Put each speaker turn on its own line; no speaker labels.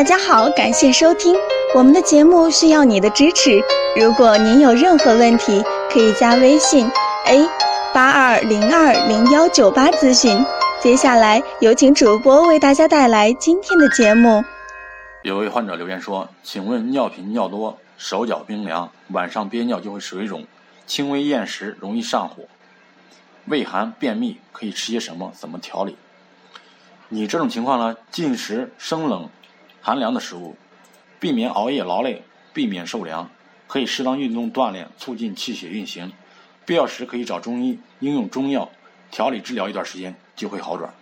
大家好，感谢收听我们的节目，需要你的支持。如果您有任何问题，可以加微信 a 八二零二零幺九八咨询。接下来有请主播为大家带来今天的节目。
有位患者留言说：“请问尿频尿多，手脚冰凉，晚上憋尿就会水肿，轻微厌食，容易上火，胃寒便秘，可以吃些什么？怎么调理？”你这种情况呢，进食生冷。寒凉的食物，避免熬夜劳累，避免受凉，可以适当运动锻炼，促进气血运行。必要时可以找中医应用中药调理治疗一段时间，就会好转。